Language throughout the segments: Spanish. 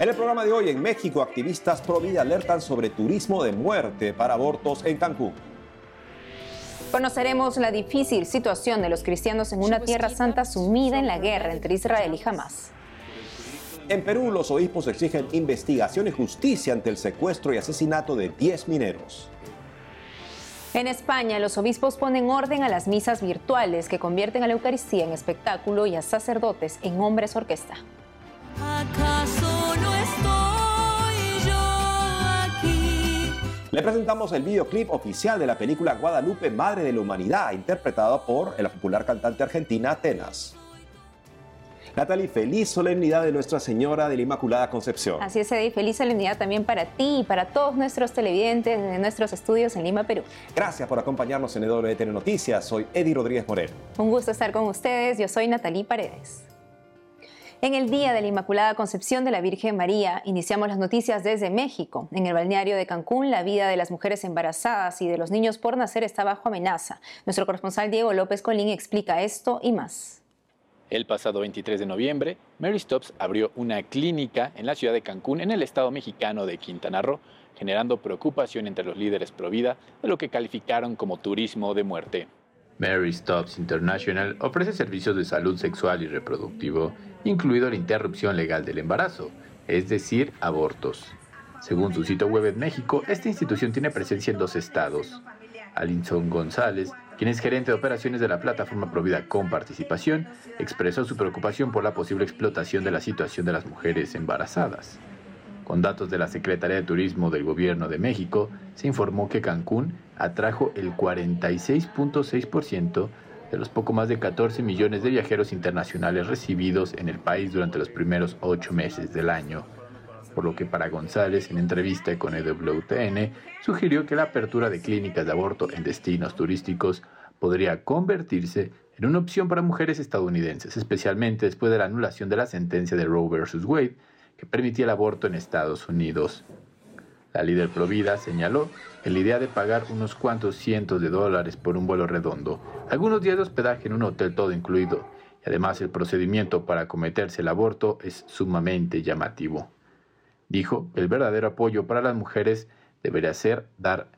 En el programa de hoy en México, activistas pro vida alertan sobre turismo de muerte para abortos en Cancún. Conoceremos la difícil situación de los cristianos en una tierra santa sumida en la guerra entre Israel y Hamas. En Perú, los obispos exigen investigación y justicia ante el secuestro y asesinato de 10 mineros. En España, los obispos ponen orden a las misas virtuales que convierten a la Eucaristía en espectáculo y a sacerdotes en hombres orquesta. Le presentamos el videoclip oficial de la película Guadalupe, Madre de la Humanidad, interpretada por la popular cantante argentina Atenas. Natalie, feliz solemnidad de Nuestra Señora de la Inmaculada Concepción. Así es, Eddie, feliz solemnidad también para ti y para todos nuestros televidentes de nuestros estudios en Lima, Perú. Gracias por acompañarnos en EWTN Noticias. Soy Eddie Rodríguez Moreno. Un gusto estar con ustedes. Yo soy Natalie Paredes. En el Día de la Inmaculada Concepción de la Virgen María, iniciamos las noticias desde México. En el balneario de Cancún, la vida de las mujeres embarazadas y de los niños por nacer está bajo amenaza. Nuestro corresponsal Diego López Colín explica esto y más. El pasado 23 de noviembre, Mary Stops abrió una clínica en la ciudad de Cancún, en el estado mexicano de Quintana Roo, generando preocupación entre los líderes pro vida de lo que calificaron como turismo de muerte. Mary Stops International ofrece servicios de salud sexual y reproductivo, incluido la interrupción legal del embarazo, es decir, abortos. Según su sitio web en México, esta institución tiene presencia en dos estados. Alinson González, quien es gerente de operaciones de la plataforma Provida con participación, expresó su preocupación por la posible explotación de la situación de las mujeres embarazadas. Con datos de la Secretaría de Turismo del Gobierno de México, se informó que Cancún atrajo el 46.6% de los poco más de 14 millones de viajeros internacionales recibidos en el país durante los primeros ocho meses del año. Por lo que para González, en entrevista con EWTN, sugirió que la apertura de clínicas de aborto en destinos turísticos podría convertirse en una opción para mujeres estadounidenses, especialmente después de la anulación de la sentencia de Roe vs. Wade, que permitía el aborto en Estados Unidos. La líder Provida señaló que la idea de pagar unos cuantos cientos de dólares por un vuelo redondo, algunos días de hospedaje en un hotel todo incluido, y además el procedimiento para cometerse el aborto es sumamente llamativo. Dijo que el verdadero apoyo para las mujeres debería ser dar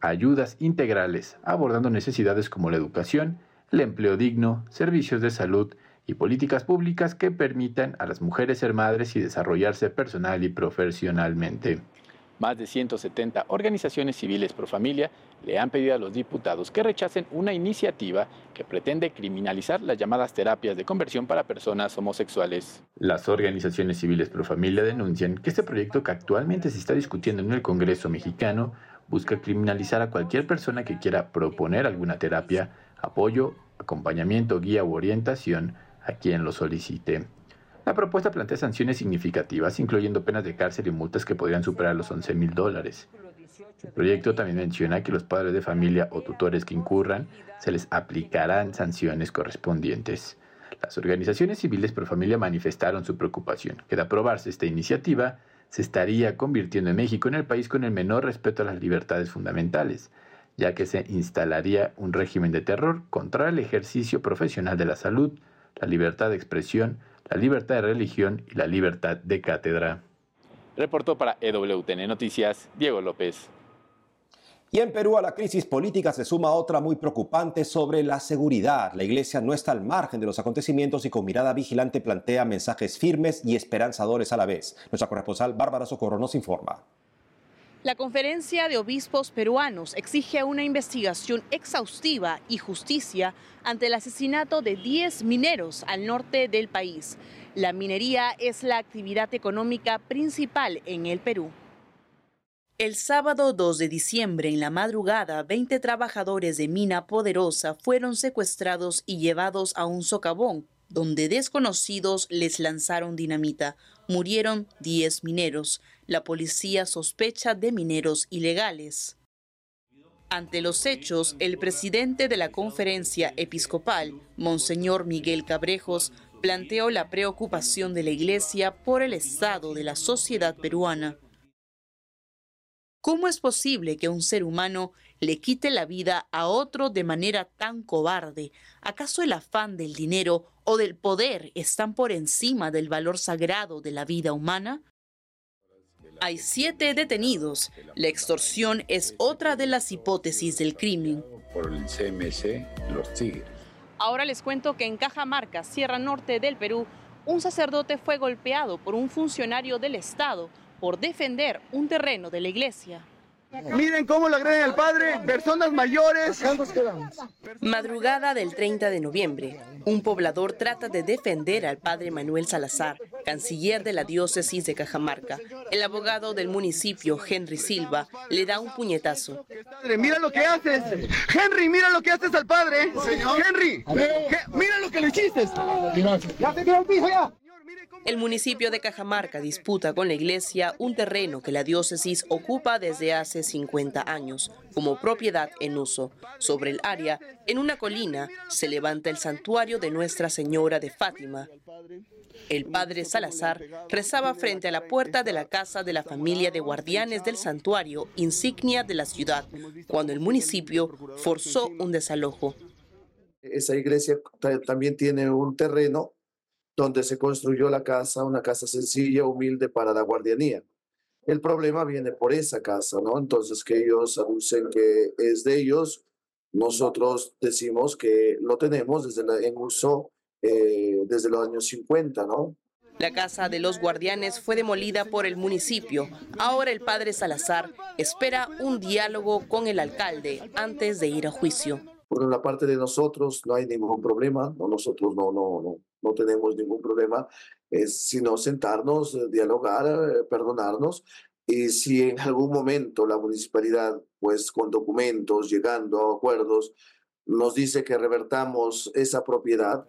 ayudas integrales, abordando necesidades como la educación, el empleo digno, servicios de salud y políticas públicas que permitan a las mujeres ser madres y desarrollarse personal y profesionalmente. Más de 170 organizaciones civiles pro familia le han pedido a los diputados que rechacen una iniciativa que pretende criminalizar las llamadas terapias de conversión para personas homosexuales. Las organizaciones civiles pro familia denuncian que este proyecto que actualmente se está discutiendo en el Congreso mexicano busca criminalizar a cualquier persona que quiera proponer alguna terapia, apoyo, acompañamiento, guía u orientación a quien lo solicite. La propuesta plantea sanciones significativas, incluyendo penas de cárcel y multas que podrían superar los 11 mil dólares. El proyecto también menciona que los padres de familia o tutores que incurran se les aplicarán sanciones correspondientes. Las organizaciones civiles por familia manifestaron su preocupación que de aprobarse esta iniciativa se estaría convirtiendo en México en el país con el menor respeto a las libertades fundamentales, ya que se instalaría un régimen de terror contra el ejercicio profesional de la salud, la libertad de expresión, la libertad de religión y la libertad de cátedra. Reportó para EWTN Noticias Diego López. Y en Perú a la crisis política se suma otra muy preocupante sobre la seguridad. La iglesia no está al margen de los acontecimientos y con mirada vigilante plantea mensajes firmes y esperanzadores a la vez. Nuestra corresponsal Bárbara Socorro nos informa. La Conferencia de Obispos Peruanos exige una investigación exhaustiva y justicia ante el asesinato de 10 mineros al norte del país. La minería es la actividad económica principal en el Perú. El sábado 2 de diciembre, en la madrugada, 20 trabajadores de Mina Poderosa fueron secuestrados y llevados a un socavón, donde desconocidos les lanzaron dinamita. Murieron 10 mineros la policía sospecha de mineros ilegales. Ante los hechos, el presidente de la conferencia episcopal, Monseñor Miguel Cabrejos, planteó la preocupación de la Iglesia por el estado de la sociedad peruana. ¿Cómo es posible que un ser humano le quite la vida a otro de manera tan cobarde? ¿Acaso el afán del dinero o del poder están por encima del valor sagrado de la vida humana? Hay siete detenidos. La extorsión es otra de las hipótesis del crimen. Por el CMC, los Tigres. Ahora les cuento que en Cajamarca, Sierra Norte del Perú, un sacerdote fue golpeado por un funcionario del Estado por defender un terreno de la iglesia. Miren cómo lo agreden al padre, personas mayores. Madrugada del 30 de noviembre, un poblador trata de defender al padre Manuel Salazar, canciller de la diócesis de Cajamarca. El abogado del municipio, Henry Silva, le da un puñetazo. Mira lo que haces. Henry, mira lo que haces al padre. Henry, mira lo que le hiciste. Ya se el piso ya. El municipio de Cajamarca disputa con la iglesia un terreno que la diócesis ocupa desde hace 50 años como propiedad en uso. Sobre el área, en una colina, se levanta el santuario de Nuestra Señora de Fátima. El padre Salazar rezaba frente a la puerta de la casa de la familia de guardianes del santuario, insignia de la ciudad, cuando el municipio forzó un desalojo. Esa iglesia también tiene un terreno donde se construyó la casa, una casa sencilla, humilde para la guardianía. El problema viene por esa casa, ¿no? Entonces que ellos anuncien que es de ellos, nosotros decimos que lo tenemos desde la, en uso eh, desde los años 50, ¿no? La casa de los guardianes fue demolida por el municipio. Ahora el padre Salazar espera un diálogo con el alcalde antes de ir a juicio. Por la parte de nosotros no hay ningún problema, no, nosotros no, no, no, no tenemos ningún problema, es sino sentarnos, eh, dialogar, eh, perdonarnos. Y si en algún momento la municipalidad, pues con documentos, llegando a acuerdos, nos dice que revertamos esa propiedad,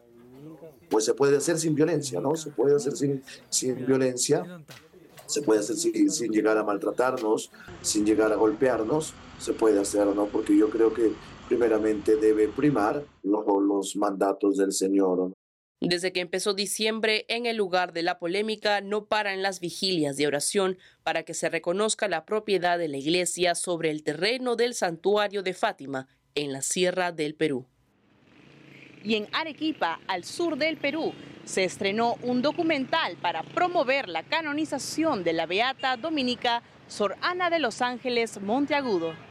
pues se puede hacer sin violencia, ¿no? Se puede hacer sin, sin violencia, se puede hacer sin, sin, llegar a maltratarnos, sin llegar a golpearnos, se puede hacer, ¿no? Porque yo creo que primeramente debe primar los, los mandatos del Señor. Desde que empezó diciembre, en el lugar de la polémica no paran las vigilias de oración para que se reconozca la propiedad de la iglesia sobre el terreno del santuario de Fátima, en la Sierra del Perú. Y en Arequipa, al sur del Perú, se estrenó un documental para promover la canonización de la beata dominica Sor Ana de los Ángeles Monteagudo.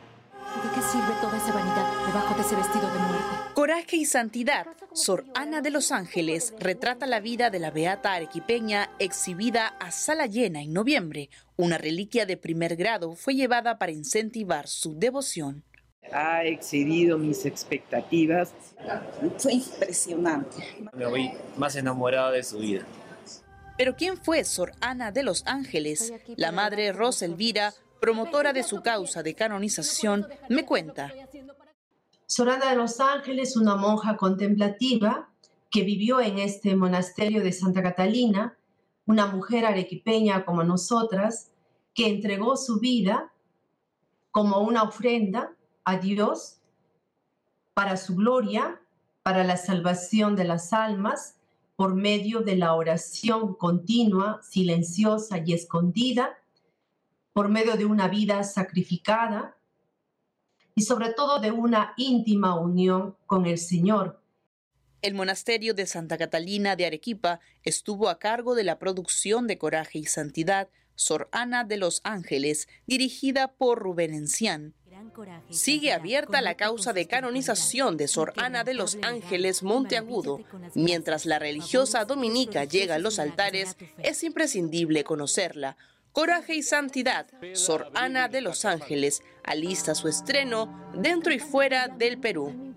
¿De qué sirve toda esa vanidad debajo de ese vestido de muerte? Coraje y santidad. Sor Ana de los Ángeles retrata la vida de la beata arequipeña exhibida a sala llena en noviembre. Una reliquia de primer grado fue llevada para incentivar su devoción. Ha excedido mis expectativas. Fue impresionante. Me voy más enamorado de su vida. Pero ¿quién fue Sor Ana de los Ángeles? La madre Rosa Elvira promotora de su causa de canonización, me cuenta. Sorana de los Ángeles, una monja contemplativa que vivió en este monasterio de Santa Catalina, una mujer arequipeña como nosotras, que entregó su vida como una ofrenda a Dios para su gloria, para la salvación de las almas, por medio de la oración continua, silenciosa y escondida, por medio de una vida sacrificada y sobre todo de una íntima unión con el Señor. El monasterio de Santa Catalina de Arequipa estuvo a cargo de la producción de Coraje y Santidad Sor Ana de los Ángeles, dirigida por Rubén Encián. Sigue abierta la causa de canonización de Sor Ana de los Ángeles Monteagudo. Mientras la religiosa dominica llega a los altares, es imprescindible conocerla Coraje y Santidad, Sor Ana de los Ángeles, alista su estreno dentro y fuera del Perú.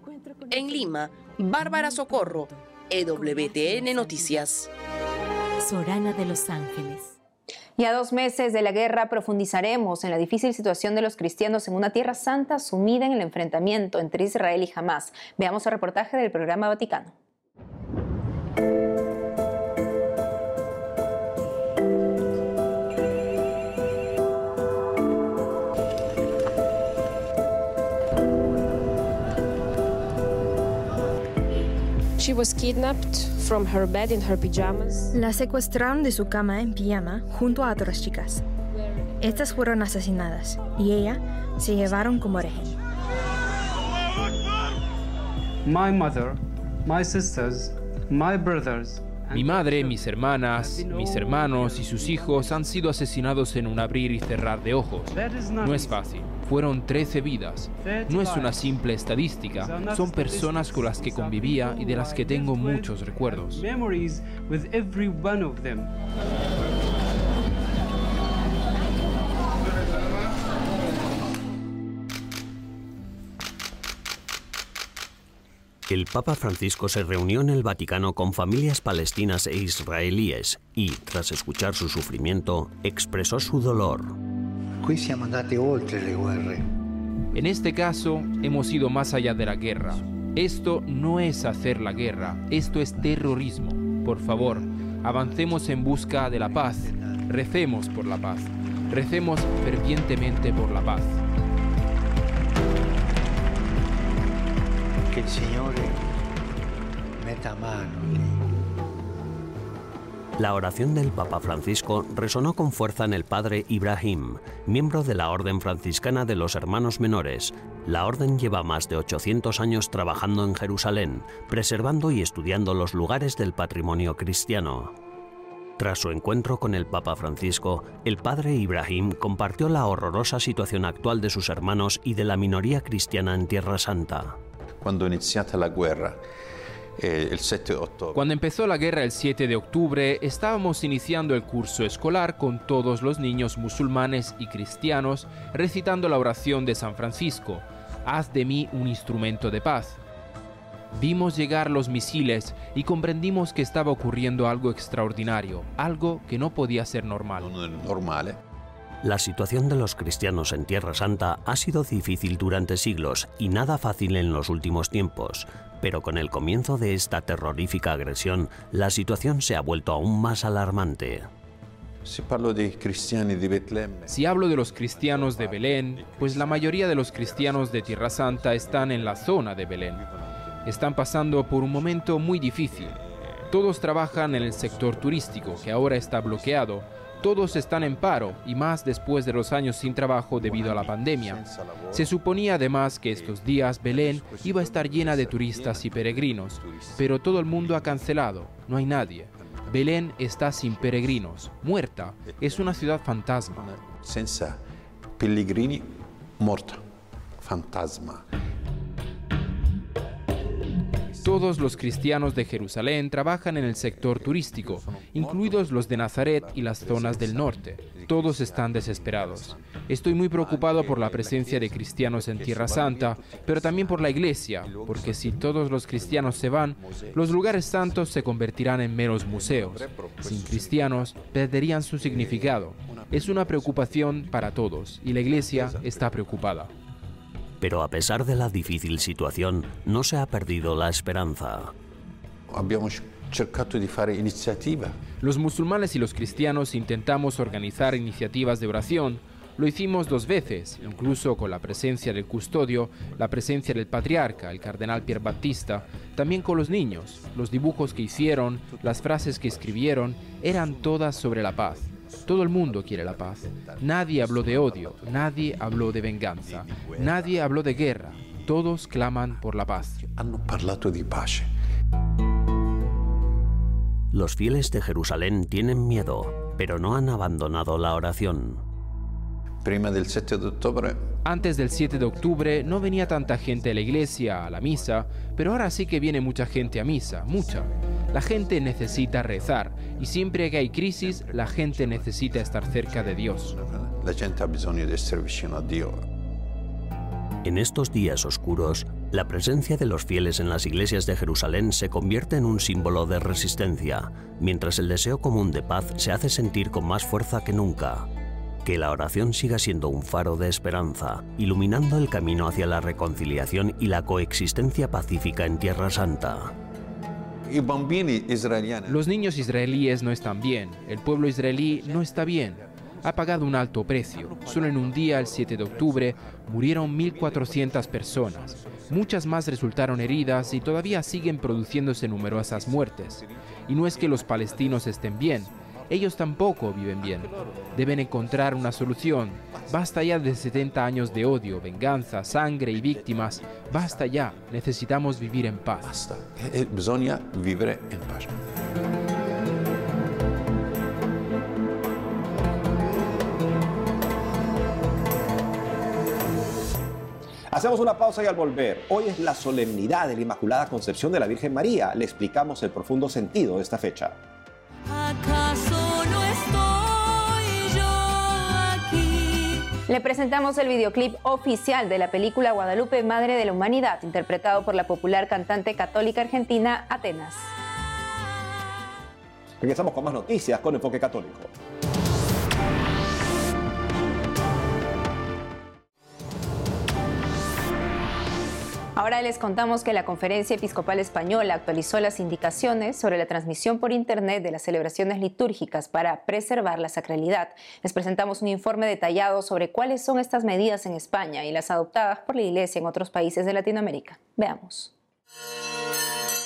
En Lima, Bárbara Socorro, EWTN Noticias. Sor Ana de los Ángeles. Y a dos meses de la guerra profundizaremos en la difícil situación de los cristianos en una tierra santa sumida en el enfrentamiento entre Israel y Hamas. Veamos el reportaje del programa Vaticano. La secuestraron de su cama en pijama junto a otras chicas. Estas fueron asesinadas y ella se llevaron como rehén. My mother, my sisters, my brothers Mi madre, mis hermanas, mis hermanos y sus hijos han sido asesinados en un abrir y cerrar de ojos. No es fácil. Fueron 13 vidas. No es una simple estadística. Son personas con las que convivía y de las que tengo muchos recuerdos. El Papa Francisco se reunió en el Vaticano con familias palestinas e israelíes y, tras escuchar su sufrimiento, expresó su dolor. En este caso, hemos ido más allá de la guerra. Esto no es hacer la guerra, esto es terrorismo. Por favor, avancemos en busca de la paz, recemos por la paz, recemos fervientemente por la paz. Meta mano. La oración del Papa Francisco resonó con fuerza en el padre Ibrahim, miembro de la Orden Franciscana de los Hermanos Menores. La orden lleva más de 800 años trabajando en Jerusalén, preservando y estudiando los lugares del patrimonio cristiano. Tras su encuentro con el Papa Francisco, el padre Ibrahim compartió la horrorosa situación actual de sus hermanos y de la minoría cristiana en Tierra Santa. Cuando iniziata la guerra, eh, el 7 de octubre. Cuando empezó la guerra el 7 de octubre, estábamos iniciando el curso escolar con todos los niños musulmanes y cristianos recitando la oración de San Francisco, Haz de mí un instrumento de paz. Vimos llegar los misiles y comprendimos que estaba ocurriendo algo extraordinario, algo que no podía ser normal. Normale. La situación de los cristianos en Tierra Santa ha sido difícil durante siglos y nada fácil en los últimos tiempos, pero con el comienzo de esta terrorífica agresión, la situación se ha vuelto aún más alarmante. Si hablo de los cristianos de Belén, pues la mayoría de los cristianos de Tierra Santa están en la zona de Belén. Están pasando por un momento muy difícil. Todos trabajan en el sector turístico, que ahora está bloqueado, todos están en paro y más después de los años sin trabajo debido a la pandemia. Se suponía además que estos días Belén iba a estar llena de turistas y peregrinos, pero todo el mundo ha cancelado, no hay nadie. Belén está sin peregrinos, muerta, es una ciudad fantasma. Pellegrini, morta, fantasma. Todos los cristianos de Jerusalén trabajan en el sector turístico, incluidos los de Nazaret y las zonas del norte. Todos están desesperados. Estoy muy preocupado por la presencia de cristianos en Tierra Santa, pero también por la iglesia, porque si todos los cristianos se van, los lugares santos se convertirán en meros museos. Sin cristianos, perderían su significado. Es una preocupación para todos y la iglesia está preocupada. Pero a pesar de la difícil situación, no se ha perdido la esperanza. Los musulmanes y los cristianos intentamos organizar iniciativas de oración. Lo hicimos dos veces, incluso con la presencia del custodio, la presencia del patriarca, el cardenal Pierre Battista, también con los niños. Los dibujos que hicieron, las frases que escribieron, eran todas sobre la paz. Todo el mundo quiere la paz. Nadie habló de odio, nadie habló de venganza, nadie habló de guerra. Todos claman por la paz. Los fieles de Jerusalén tienen miedo, pero no han abandonado la oración. del 7 de octubre. Antes del 7 de octubre no venía tanta gente a la iglesia, a la misa, pero ahora sí que viene mucha gente a misa, mucha. La gente necesita rezar y siempre que hay crisis, la gente necesita estar cerca de Dios. La gente ha bisogno vicino a Dios. En estos días oscuros, la presencia de los fieles en las iglesias de Jerusalén se convierte en un símbolo de resistencia, mientras el deseo común de paz se hace sentir con más fuerza que nunca. Que la oración siga siendo un faro de esperanza, iluminando el camino hacia la reconciliación y la coexistencia pacífica en Tierra Santa. Los niños israelíes no están bien, el pueblo israelí no está bien. Ha pagado un alto precio. Solo en un día, el 7 de octubre, murieron 1.400 personas. Muchas más resultaron heridas y todavía siguen produciéndose numerosas muertes. Y no es que los palestinos estén bien, ellos tampoco viven bien. Deben encontrar una solución. Basta ya de 70 años de odio, venganza, sangre y víctimas. Basta ya. Necesitamos vivir en paz. Basta. Eh, eh, Bisogna vivere en paz. Hacemos una pausa y al volver, hoy es la solemnidad de la Inmaculada Concepción de la Virgen María. Le explicamos el profundo sentido de esta fecha. Le presentamos el videoclip oficial de la película Guadalupe, Madre de la Humanidad, interpretado por la popular cantante católica argentina Atenas. Regresamos con más noticias con Enfoque Católico. Ahora les contamos que la Conferencia Episcopal Española actualizó las indicaciones sobre la transmisión por Internet de las celebraciones litúrgicas para preservar la sacralidad. Les presentamos un informe detallado sobre cuáles son estas medidas en España y las adoptadas por la Iglesia en otros países de Latinoamérica. Veamos.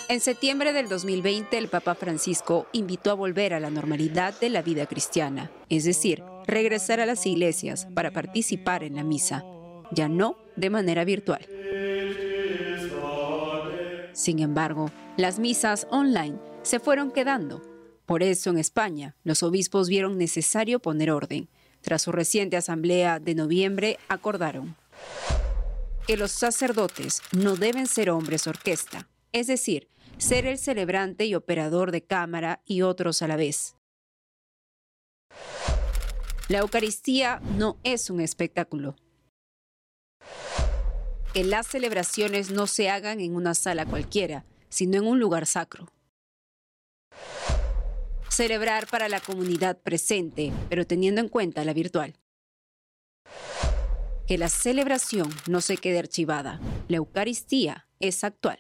En septiembre del 2020, el Papa Francisco invitó a volver a la normalidad de la vida cristiana, es decir, regresar a las iglesias para participar en la misa, ya no de manera virtual. Sin embargo, las misas online se fueron quedando. Por eso en España, los obispos vieron necesario poner orden. Tras su reciente asamblea de noviembre, acordaron que los sacerdotes no deben ser hombres orquesta, es decir, ser el celebrante y operador de cámara y otros a la vez. La Eucaristía no es un espectáculo, que las celebraciones no se hagan en una sala cualquiera, sino en un lugar sacro. Celebrar para la comunidad presente, pero teniendo en cuenta la virtual. Que la celebración no se quede archivada. La Eucaristía es actual.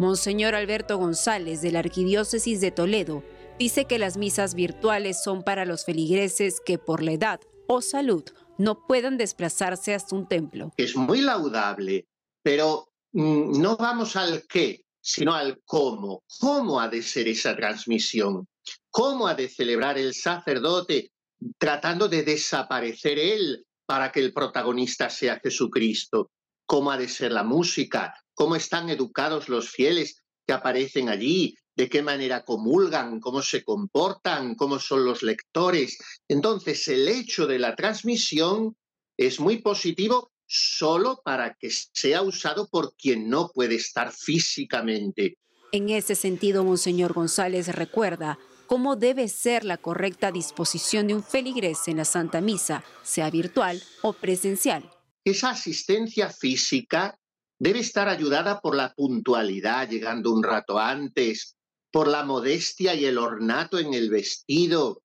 Monseñor Alberto González de la Arquidiócesis de Toledo dice que las misas virtuales son para los feligreses que por la edad o salud no puedan desplazarse hasta un templo. Es muy laudable, pero mm, no vamos al qué, sino al cómo. ¿Cómo ha de ser esa transmisión? ¿Cómo ha de celebrar el sacerdote tratando de desaparecer él para que el protagonista sea Jesucristo? ¿Cómo ha de ser la música? ¿Cómo están educados los fieles que aparecen allí? De qué manera comulgan, cómo se comportan, cómo son los lectores. Entonces, el hecho de la transmisión es muy positivo solo para que sea usado por quien no puede estar físicamente. En ese sentido, Monseñor González recuerda cómo debe ser la correcta disposición de un feligrés en la Santa Misa, sea virtual o presencial. Esa asistencia física debe estar ayudada por la puntualidad, llegando un rato antes, por la modestia y el ornato en el vestido,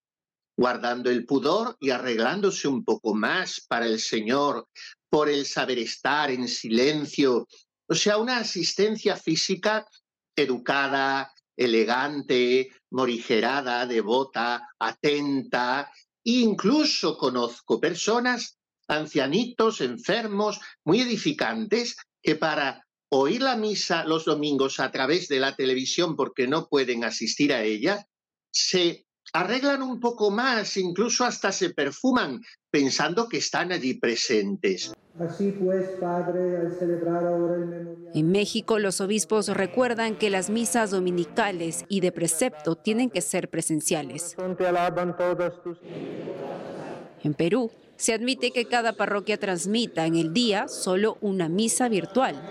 guardando el pudor y arreglándose un poco más para el Señor, por el saber estar en silencio, o sea, una asistencia física educada, elegante, morigerada, devota, atenta. Incluso conozco personas, ancianitos, enfermos, muy edificantes, que para oír la misa los domingos a través de la televisión porque no pueden asistir a ella, se arreglan un poco más, incluso hasta se perfuman, pensando que están allí presentes. Así pues, Padre, al celebrar ahora el memorial... En México, los obispos recuerdan que las misas dominicales y de precepto tienen que ser presenciales. En Perú, se admite que cada parroquia transmita en el día solo una misa virtual.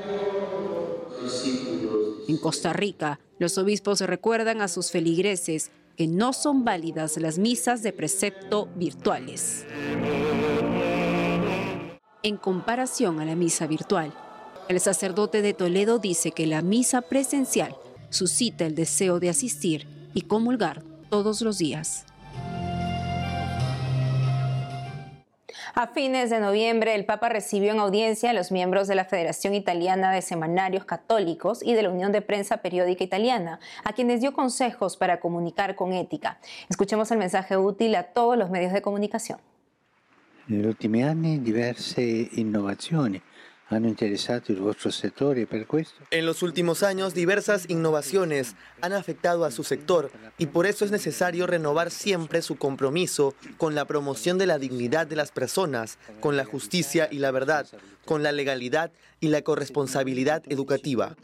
En Costa Rica, los obispos recuerdan a sus feligreses que no son válidas las misas de precepto virtuales. En comparación a la misa virtual, el sacerdote de Toledo dice que la misa presencial suscita el deseo de asistir y comulgar todos los días. A fines de noviembre, el Papa recibió en audiencia a los miembros de la Federación Italiana de Semanarios Católicos y de la Unión de Prensa Periódica Italiana, a quienes dio consejos para comunicar con ética. Escuchemos el mensaje útil a todos los medios de comunicación. En los últimos años, diversas innovaciones en los últimos años, diversas innovaciones han afectado a su sector y por eso es necesario renovar siempre su compromiso con la promoción de la dignidad de las personas, con la justicia y la verdad, con la legalidad y la corresponsabilidad educativa.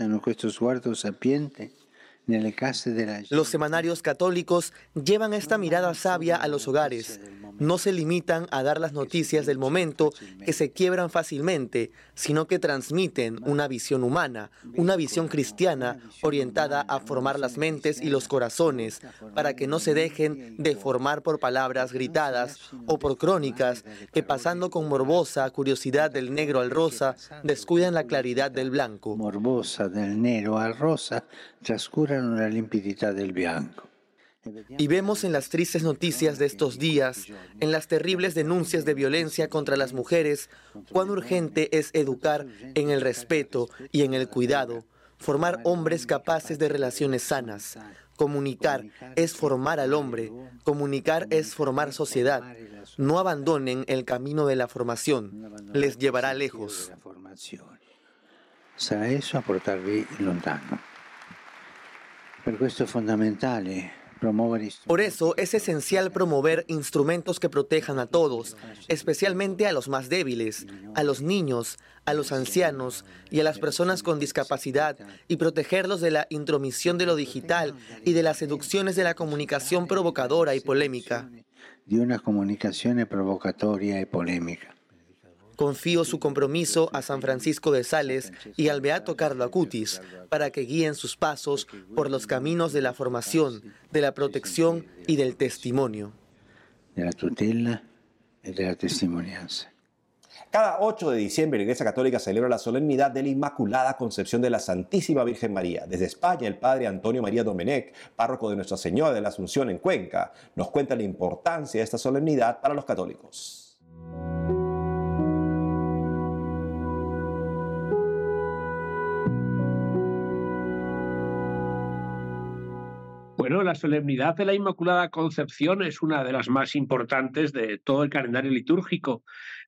Los semanarios católicos llevan esta mirada sabia a los hogares. no se limitan a dar las noticias del momento que se quiebran fácilmente, sino que transmiten una visión humana, una visión cristiana orientada a formar las mentes y los corazones, para que no se dejen deformar por palabras gritadas o por crónicas que pasando con morbosa curiosidad del negro al rosa, descuidan la claridad del blanco. Morbosa del negro al rosa, Y vemos en las tristes noticias de estos días, en las terribles denuncias de violencia contra las mujeres, cuán urgente es educar en el respeto y en el cuidado, formar hombres capaces de relaciones sanas. Comunicar es formar al hombre, comunicar es formar sociedad. No abandonen el camino de la formación, les llevará lejos. Sarà esso a portarvi lontano. Por eso es esencial promover instrumentos que protejan a todos, especialmente a los más débiles, a los niños, a los ancianos y a las personas con discapacidad, y protegerlos de la intromisión de lo digital y de las seducciones de la comunicación provocadora y polémica. De una comunicación provocatoria y polémica. Confío su compromiso a San Francisco de Sales y al Beato Carlo Acutis para que guíen sus pasos por los caminos de la formación, de la protección y del testimonio. De la tutela y de la testimonianza. Cada 8 de diciembre la Iglesia Católica celebra la solemnidad de la Inmaculada Concepción de la Santísima Virgen María. Desde España, el padre Antonio María Domenech, párroco de Nuestra Señora de la Asunción en Cuenca, nos cuenta la importancia de esta solemnidad para los católicos. Bueno, la solemnidad de la Inmaculada Concepción es una de las más importantes de todo el calendario litúrgico.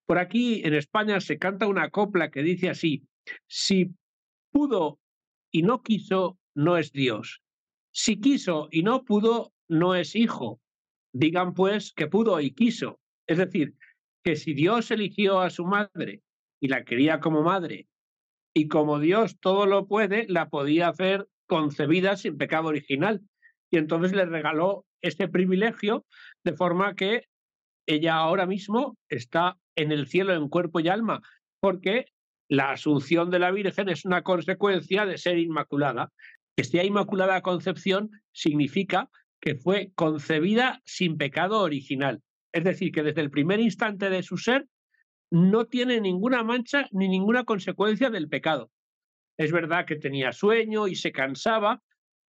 Por aquí, en España, se canta una copla que dice así, si pudo y no quiso, no es Dios. Si quiso y no pudo, no es hijo. Digan pues que pudo y quiso. Es decir, que si Dios eligió a su madre y la quería como madre, y como Dios todo lo puede, la podía hacer concebida sin pecado original y entonces le regaló este privilegio de forma que ella ahora mismo está en el cielo en cuerpo y alma, porque la asunción de la Virgen es una consecuencia de ser inmaculada. Que sea inmaculada concepción significa que fue concebida sin pecado original. Es decir, que desde el primer instante de su ser no tiene ninguna mancha ni ninguna consecuencia del pecado. Es verdad que tenía sueño y se cansaba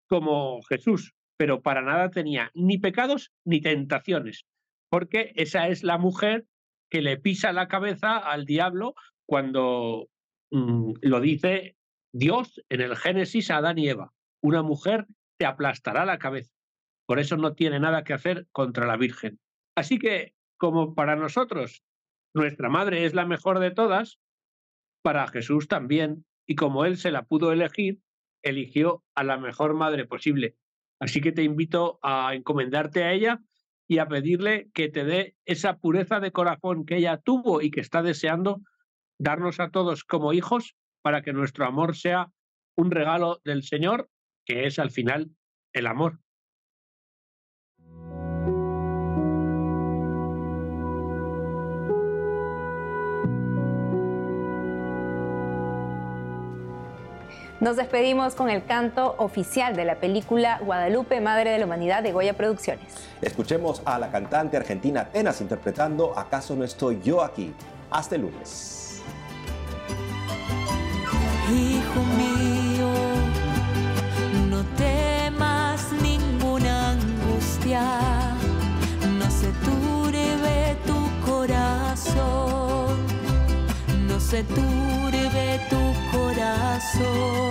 como Jesús, pero para nada tenía ni pecados ni tentaciones, porque esa es la mujer que le pisa la cabeza al diablo cuando mm, lo dice Dios en el Génesis a Adán y Eva. Una mujer te aplastará la cabeza. Por eso no tiene nada que hacer contra la Virgen. Así que, como para nosotros nuestra madre es la mejor de todas, para Jesús también, y como él se la pudo elegir, eligió a la mejor madre posible. Así que te invito a encomendarte a ella y a pedirle que te dé esa pureza de corazón que ella tuvo y que está deseando darnos a todos como hijos para que nuestro amor sea un regalo del Señor, que es al final el amor. Nos despedimos con el canto oficial de la película Guadalupe, Madre de la Humanidad de Goya Producciones. Escuchemos a la cantante argentina Atenas interpretando ¿Acaso no estoy yo aquí? Hasta el lunes. Hijo mío, no temas ninguna angustia, no se turbe tu corazón, no se turbe tu corazón.